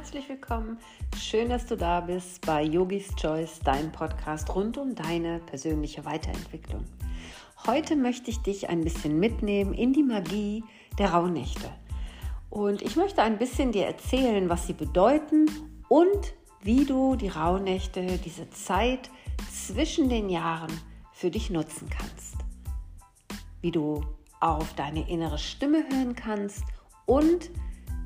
herzlich willkommen. Schön, dass du da bist bei Yogis Choice, dein Podcast rund um deine persönliche Weiterentwicklung. Heute möchte ich dich ein bisschen mitnehmen in die Magie der Rauhnächte. Und ich möchte ein bisschen dir erzählen, was sie bedeuten und wie du die Rauhnächte, diese Zeit zwischen den Jahren für dich nutzen kannst. Wie du auf deine innere Stimme hören kannst und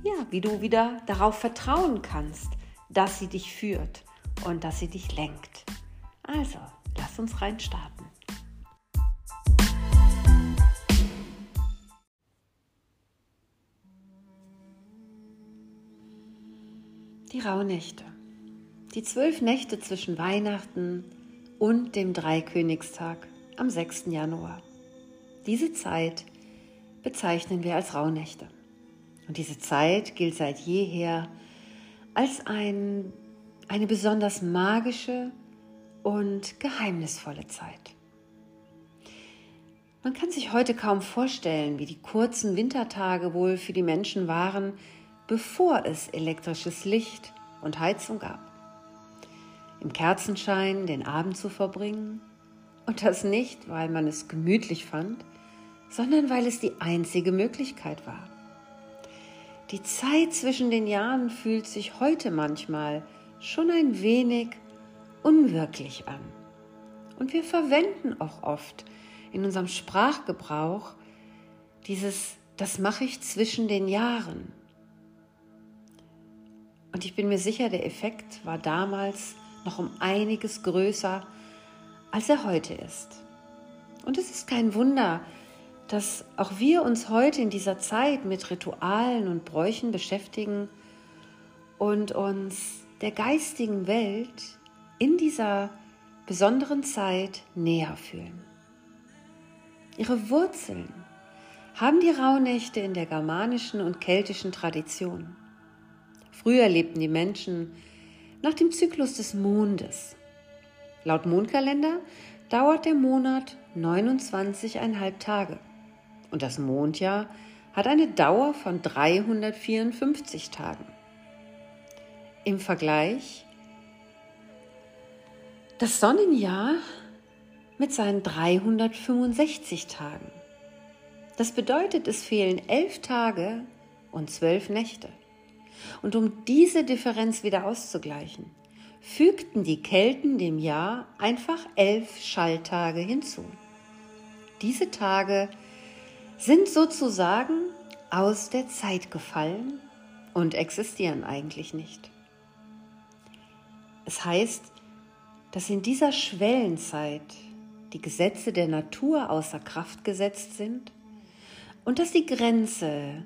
ja, wie du wieder darauf vertrauen kannst, dass sie dich führt und dass sie dich lenkt. Also, lass uns rein starten. Die Rauhnächte. Die zwölf Nächte zwischen Weihnachten und dem Dreikönigstag am 6. Januar. Diese Zeit bezeichnen wir als Rauhnächte. Und diese Zeit gilt seit jeher als ein, eine besonders magische und geheimnisvolle Zeit. Man kann sich heute kaum vorstellen, wie die kurzen Wintertage wohl für die Menschen waren, bevor es elektrisches Licht und Heizung gab. Im Kerzenschein den Abend zu verbringen und das nicht, weil man es gemütlich fand, sondern weil es die einzige Möglichkeit war. Die Zeit zwischen den Jahren fühlt sich heute manchmal schon ein wenig unwirklich an. Und wir verwenden auch oft in unserem Sprachgebrauch dieses, das mache ich zwischen den Jahren. Und ich bin mir sicher, der Effekt war damals noch um einiges größer, als er heute ist. Und es ist kein Wunder, dass auch wir uns heute in dieser Zeit mit Ritualen und Bräuchen beschäftigen und uns der geistigen Welt in dieser besonderen Zeit näher fühlen. Ihre Wurzeln haben die Rauhnächte in der germanischen und keltischen Tradition. Früher lebten die Menschen nach dem Zyklus des Mondes. Laut Mondkalender dauert der Monat 29,5 Tage. Und das Mondjahr hat eine Dauer von 354 Tagen. Im Vergleich das Sonnenjahr mit seinen 365 Tagen. Das bedeutet, es fehlen elf Tage und zwölf Nächte. Und um diese Differenz wieder auszugleichen, fügten die Kelten dem Jahr einfach elf Schalltage hinzu. Diese Tage sind sozusagen aus der Zeit gefallen und existieren eigentlich nicht. Es heißt, dass in dieser Schwellenzeit die Gesetze der Natur außer Kraft gesetzt sind und dass die Grenze,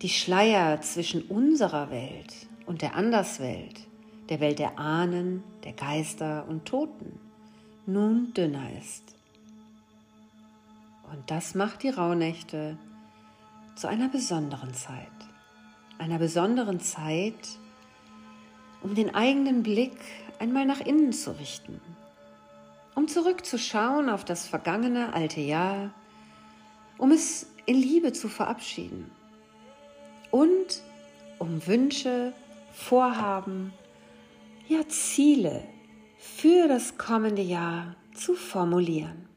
die Schleier zwischen unserer Welt und der Anderswelt, der Welt der Ahnen, der Geister und Toten, nun dünner ist. Und das macht die Rauhnächte zu einer besonderen Zeit. Einer besonderen Zeit, um den eigenen Blick einmal nach innen zu richten, um zurückzuschauen auf das vergangene alte Jahr, um es in Liebe zu verabschieden und um Wünsche, Vorhaben, ja Ziele für das kommende Jahr zu formulieren.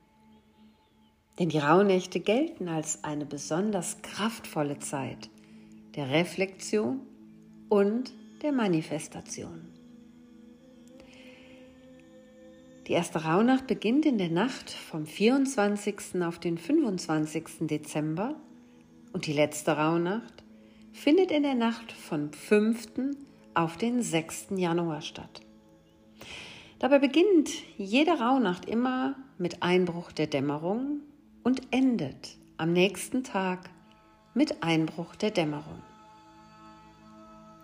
Denn die Rauhnächte gelten als eine besonders kraftvolle Zeit der Reflexion und der Manifestation. Die erste Rauhnacht beginnt in der Nacht vom 24. auf den 25. Dezember und die letzte Rauhnacht findet in der Nacht vom 5. auf den 6. Januar statt. Dabei beginnt jede Rauhnacht immer mit Einbruch der Dämmerung und endet am nächsten Tag mit Einbruch der Dämmerung.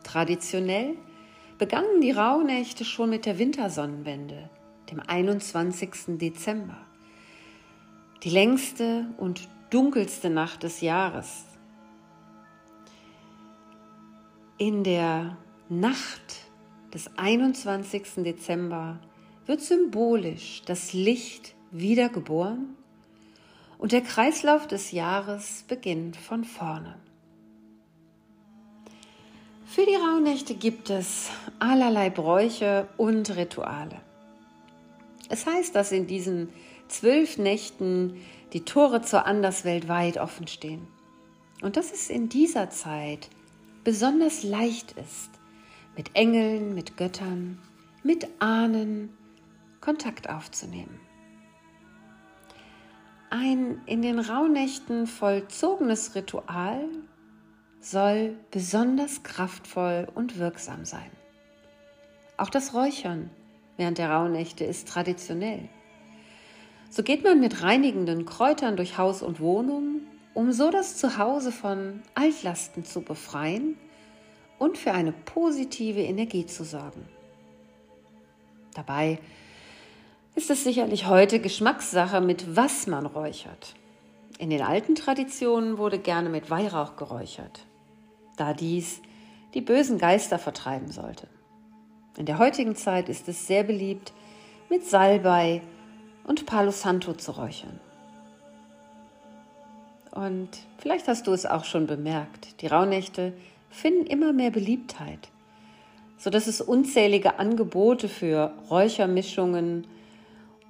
Traditionell begannen die Rauhnächte schon mit der Wintersonnenwende, dem 21. Dezember, die längste und dunkelste Nacht des Jahres. In der Nacht des 21. Dezember wird symbolisch das Licht wiedergeboren und der Kreislauf des Jahres beginnt von vorne. Für die Rauhnächte gibt es allerlei Bräuche und Rituale. Es heißt, dass in diesen zwölf Nächten die Tore zur Anderswelt weit offen stehen. Und dass es in dieser Zeit besonders leicht ist, mit Engeln, mit Göttern, mit Ahnen Kontakt aufzunehmen. Ein in den Rauhnächten vollzogenes Ritual soll besonders kraftvoll und wirksam sein. Auch das Räuchern während der Rauhnächte ist traditionell. So geht man mit reinigenden Kräutern durch Haus und Wohnung, um so das Zuhause von Altlasten zu befreien und für eine positive Energie zu sorgen. Dabei ist es sicherlich heute Geschmackssache, mit was man räuchert. In den alten Traditionen wurde gerne mit Weihrauch geräuchert da dies die bösen Geister vertreiben sollte. In der heutigen Zeit ist es sehr beliebt, mit Salbei und Palo Santo zu räuchern. Und vielleicht hast du es auch schon bemerkt, die Rauhnächte finden immer mehr Beliebtheit, sodass es unzählige Angebote für Räuchermischungen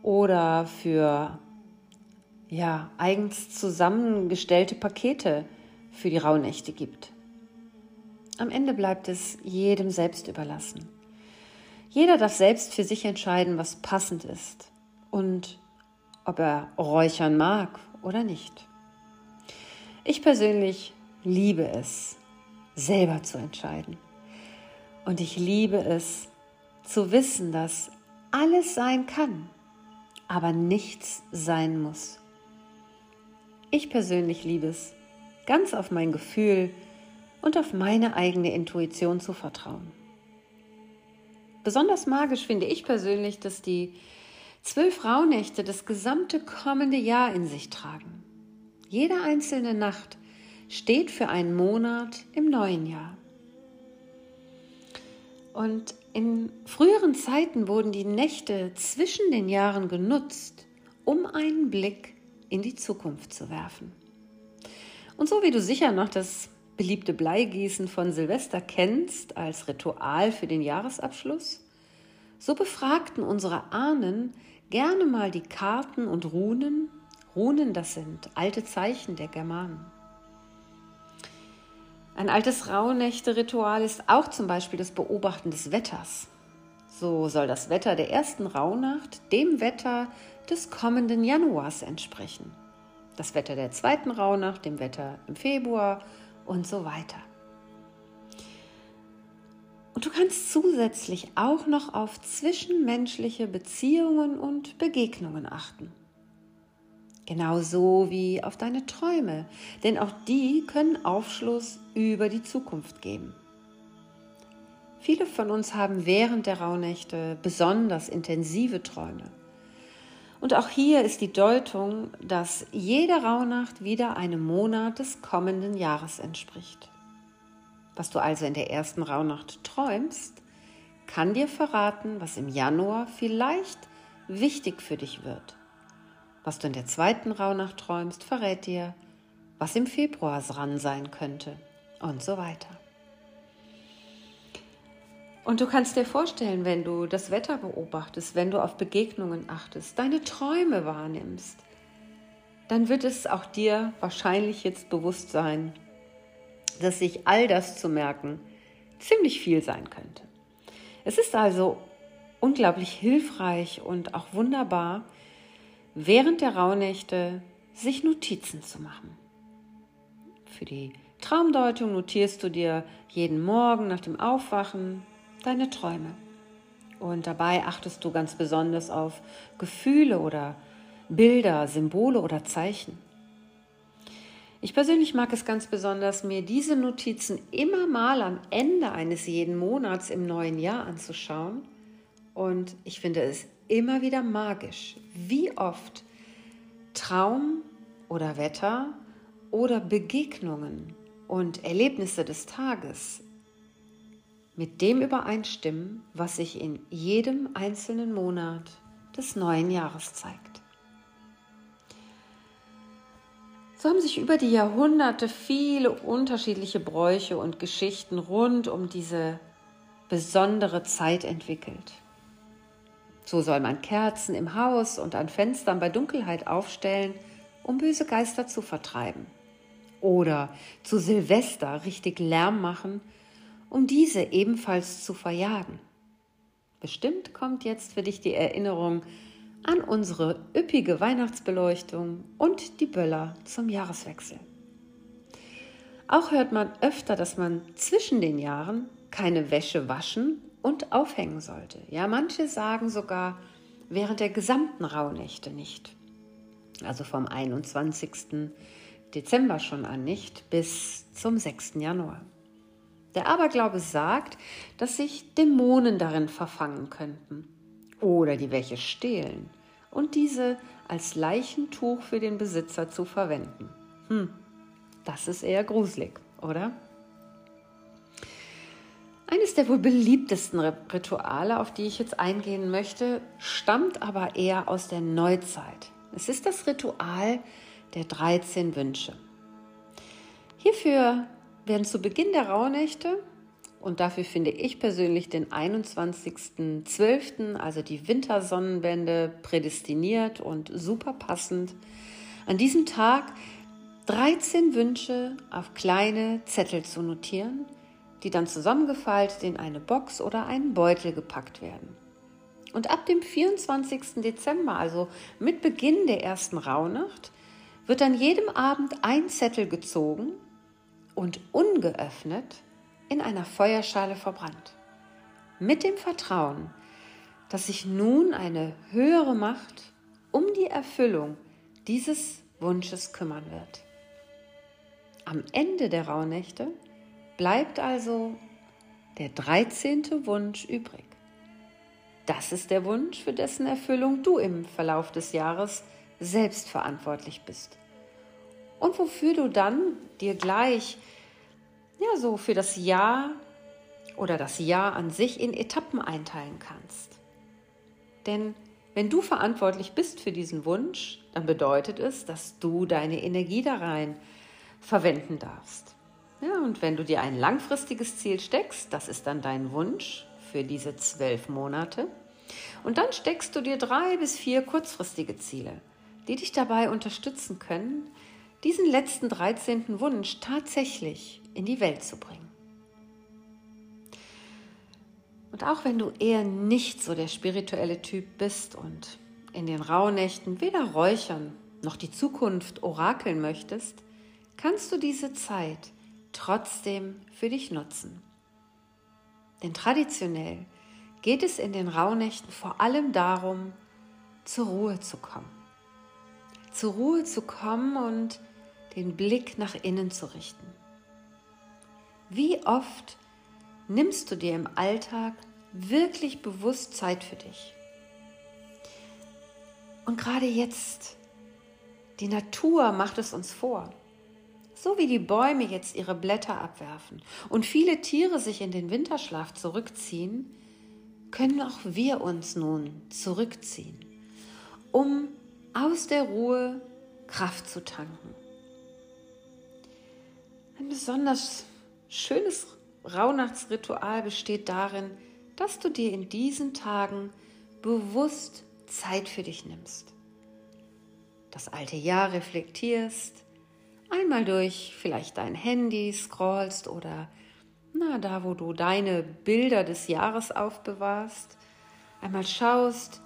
oder für ja, eigens zusammengestellte Pakete für die Rauhnächte gibt. Am Ende bleibt es jedem selbst überlassen. Jeder darf selbst für sich entscheiden, was passend ist und ob er räuchern mag oder nicht. Ich persönlich liebe es, selber zu entscheiden. Und ich liebe es, zu wissen, dass alles sein kann, aber nichts sein muss. Ich persönlich liebe es, ganz auf mein Gefühl und auf meine eigene Intuition zu vertrauen. Besonders magisch finde ich persönlich, dass die zwölf Rauhnächte das gesamte kommende Jahr in sich tragen. Jede einzelne Nacht steht für einen Monat im neuen Jahr. Und in früheren Zeiten wurden die Nächte zwischen den Jahren genutzt, um einen Blick in die Zukunft zu werfen. Und so wie du sicher noch das beliebte Bleigießen von Silvester kennst als Ritual für den Jahresabschluss, so befragten unsere Ahnen gerne mal die Karten und Runen. Runen, das sind alte Zeichen der Germanen. Ein altes Rauhnächte-Ritual ist auch zum Beispiel das Beobachten des Wetters. So soll das Wetter der ersten Rauhnacht dem Wetter des kommenden Januars entsprechen. Das Wetter der zweiten Rauhnacht dem Wetter im Februar und so weiter. Und du kannst zusätzlich auch noch auf zwischenmenschliche Beziehungen und Begegnungen achten. Genauso wie auf deine Träume, denn auch die können Aufschluss über die Zukunft geben. Viele von uns haben während der Rauhnächte besonders intensive Träume. Und auch hier ist die Deutung, dass jede Rauhnacht wieder einem Monat des kommenden Jahres entspricht. Was du also in der ersten Rauhnacht träumst, kann dir verraten, was im Januar vielleicht wichtig für dich wird. Was du in der zweiten Rauhnacht träumst, verrät dir, was im Februar dran sein könnte und so weiter. Und du kannst dir vorstellen, wenn du das Wetter beobachtest, wenn du auf Begegnungen achtest, deine Träume wahrnimmst, dann wird es auch dir wahrscheinlich jetzt bewusst sein, dass sich all das zu merken ziemlich viel sein könnte. Es ist also unglaublich hilfreich und auch wunderbar, während der Rauhnächte sich Notizen zu machen. Für die Traumdeutung notierst du dir jeden Morgen nach dem Aufwachen deine Träume. Und dabei achtest du ganz besonders auf Gefühle oder Bilder, Symbole oder Zeichen. Ich persönlich mag es ganz besonders, mir diese Notizen immer mal am Ende eines jeden Monats im neuen Jahr anzuschauen. Und ich finde es immer wieder magisch, wie oft Traum oder Wetter oder Begegnungen und Erlebnisse des Tages mit dem übereinstimmen, was sich in jedem einzelnen Monat des neuen Jahres zeigt. So haben sich über die Jahrhunderte viele unterschiedliche Bräuche und Geschichten rund um diese besondere Zeit entwickelt. So soll man Kerzen im Haus und an Fenstern bei Dunkelheit aufstellen, um böse Geister zu vertreiben. Oder zu Silvester richtig Lärm machen, um diese ebenfalls zu verjagen. Bestimmt kommt jetzt für dich die Erinnerung an unsere üppige Weihnachtsbeleuchtung und die Böller zum Jahreswechsel. Auch hört man öfter, dass man zwischen den Jahren keine Wäsche waschen und aufhängen sollte. Ja, manche sagen sogar während der gesamten Rauhnächte nicht. Also vom 21. Dezember schon an nicht bis zum 6. Januar. Der Aberglaube sagt, dass sich Dämonen darin verfangen könnten oder die welche stehlen und diese als Leichentuch für den Besitzer zu verwenden. Hm, das ist eher gruselig, oder? Eines der wohl beliebtesten Rituale, auf die ich jetzt eingehen möchte, stammt aber eher aus der Neuzeit. Es ist das Ritual der 13 Wünsche. Hierfür werden zu Beginn der Rauhnächte und dafür finde ich persönlich den 21.12., also die Wintersonnenwende, prädestiniert und super passend. An diesem Tag 13 Wünsche auf kleine Zettel zu notieren, die dann zusammengefaltet in eine Box oder einen Beutel gepackt werden. Und ab dem 24. Dezember, also mit Beginn der ersten Rauhnacht, wird an jedem Abend ein Zettel gezogen und ungeöffnet in einer Feuerschale verbrannt. Mit dem Vertrauen, dass sich nun eine höhere Macht um die Erfüllung dieses Wunsches kümmern wird. Am Ende der Rauhnächte bleibt also der 13. Wunsch übrig. Das ist der Wunsch, für dessen Erfüllung du im Verlauf des Jahres selbst verantwortlich bist. Und wofür du dann dir gleich ja so für das Jahr oder das Jahr an sich in Etappen einteilen kannst. Denn wenn du verantwortlich bist für diesen Wunsch, dann bedeutet es, dass du deine Energie da rein verwenden darfst. Ja, und wenn du dir ein langfristiges Ziel steckst, das ist dann dein Wunsch für diese zwölf Monate. Und dann steckst du dir drei bis vier kurzfristige Ziele, die dich dabei unterstützen können, diesen letzten 13. Wunsch tatsächlich in die Welt zu bringen. Und auch wenn du eher nicht so der spirituelle Typ bist und in den Rauhnächten weder räuchern noch die Zukunft orakeln möchtest, kannst du diese Zeit trotzdem für dich nutzen. Denn traditionell geht es in den Rauhnächten vor allem darum, zur Ruhe zu kommen. Zur Ruhe zu kommen und den Blick nach innen zu richten. Wie oft nimmst du dir im Alltag wirklich bewusst Zeit für dich? Und gerade jetzt, die Natur macht es uns vor. So wie die Bäume jetzt ihre Blätter abwerfen und viele Tiere sich in den Winterschlaf zurückziehen, können auch wir uns nun zurückziehen, um aus der Ruhe Kraft zu tanken. Ein besonders schönes Rauhnachtsritual besteht darin, dass du dir in diesen Tagen bewusst Zeit für dich nimmst. Das alte Jahr reflektierst, einmal durch vielleicht dein Handy scrollst oder na, da, wo du deine Bilder des Jahres aufbewahrst, einmal schaust,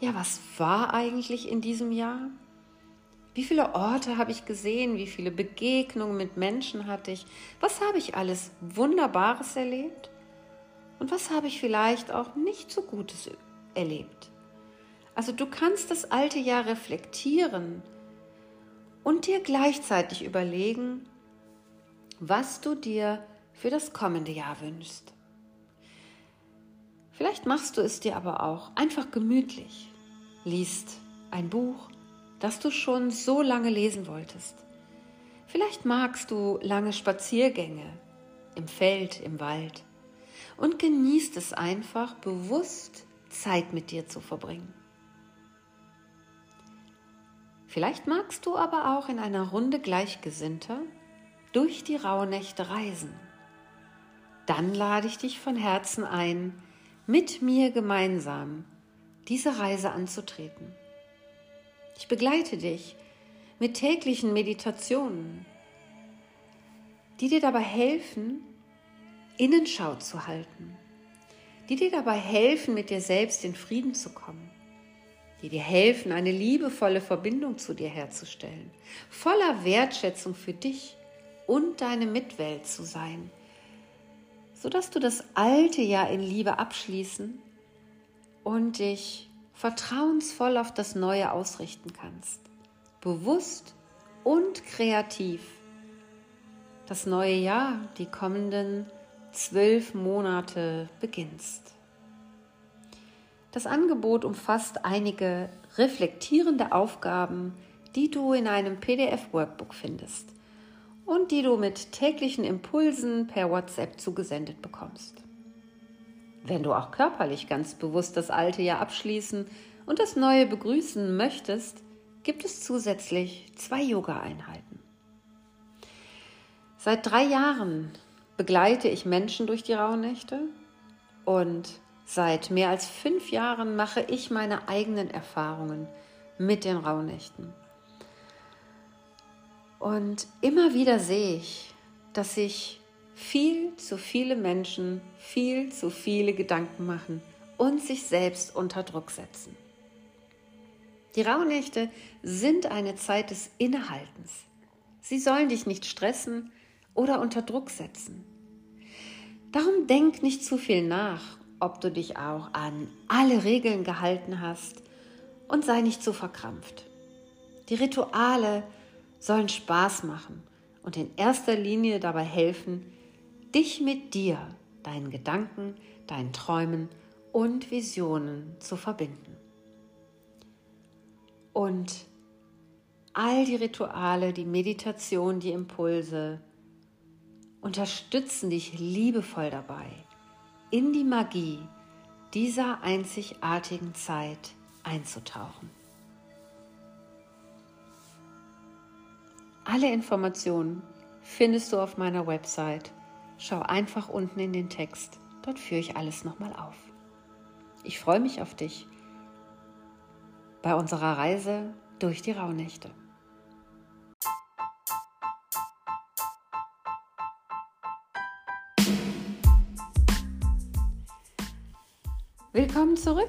ja, was war eigentlich in diesem Jahr? Wie viele Orte habe ich gesehen? Wie viele Begegnungen mit Menschen hatte ich? Was habe ich alles Wunderbares erlebt? Und was habe ich vielleicht auch nicht so Gutes erlebt? Also du kannst das alte Jahr reflektieren und dir gleichzeitig überlegen, was du dir für das kommende Jahr wünschst. Vielleicht machst du es dir aber auch einfach gemütlich, liest ein Buch, das du schon so lange lesen wolltest. Vielleicht magst du lange Spaziergänge im Feld, im Wald und genießt es einfach bewusst Zeit mit dir zu verbringen. Vielleicht magst du aber auch in einer Runde Gleichgesinnter durch die Rauhnächte reisen. Dann lade ich dich von Herzen ein, mit mir gemeinsam diese Reise anzutreten. Ich begleite dich mit täglichen Meditationen, die dir dabei helfen, Innenschau zu halten, die dir dabei helfen, mit dir selbst in Frieden zu kommen, die dir helfen, eine liebevolle Verbindung zu dir herzustellen, voller Wertschätzung für dich und deine Mitwelt zu sein, sodass du das alte Jahr in Liebe abschließen und dich vertrauensvoll auf das Neue ausrichten kannst. Bewusst und kreativ. Das neue Jahr, die kommenden zwölf Monate beginnst. Das Angebot umfasst einige reflektierende Aufgaben, die du in einem PDF-Workbook findest und die du mit täglichen Impulsen per WhatsApp zugesendet bekommst. Wenn du auch körperlich ganz bewusst das alte Jahr abschließen und das neue begrüßen möchtest, gibt es zusätzlich zwei Yoga-Einheiten. Seit drei Jahren begleite ich Menschen durch die Rauhnächte und seit mehr als fünf Jahren mache ich meine eigenen Erfahrungen mit den Rauhnächten. Und immer wieder sehe ich, dass sich viel zu viele Menschen viel zu viele Gedanken machen und sich selbst unter Druck setzen. Die Rauhnächte sind eine Zeit des Innehaltens. Sie sollen dich nicht stressen oder unter Druck setzen. Darum denk nicht zu viel nach, ob du dich auch an alle Regeln gehalten hast und sei nicht zu verkrampft. Die Rituale sollen Spaß machen und in erster Linie dabei helfen, dich mit dir, deinen Gedanken, deinen Träumen und Visionen zu verbinden. Und all die Rituale, die Meditation, die Impulse unterstützen dich liebevoll dabei, in die Magie dieser einzigartigen Zeit einzutauchen. Alle Informationen findest du auf meiner Website. Schau einfach unten in den Text. Dort führe ich alles nochmal auf. Ich freue mich auf dich bei unserer Reise durch die Rauhnächte. Willkommen zurück.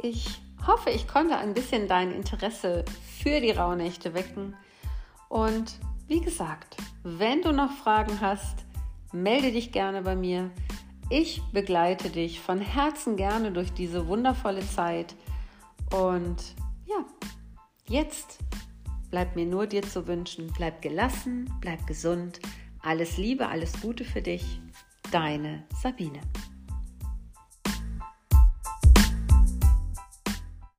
Ich hoffe, ich konnte ein bisschen dein Interesse für die Rauhnächte wecken. Und wie gesagt, wenn du noch Fragen hast, melde dich gerne bei mir. Ich begleite dich von Herzen gerne durch diese wundervolle Zeit. Und ja, jetzt bleibt mir nur dir zu wünschen, bleib gelassen, bleib gesund. Alles Liebe, alles Gute für dich. Deine Sabine.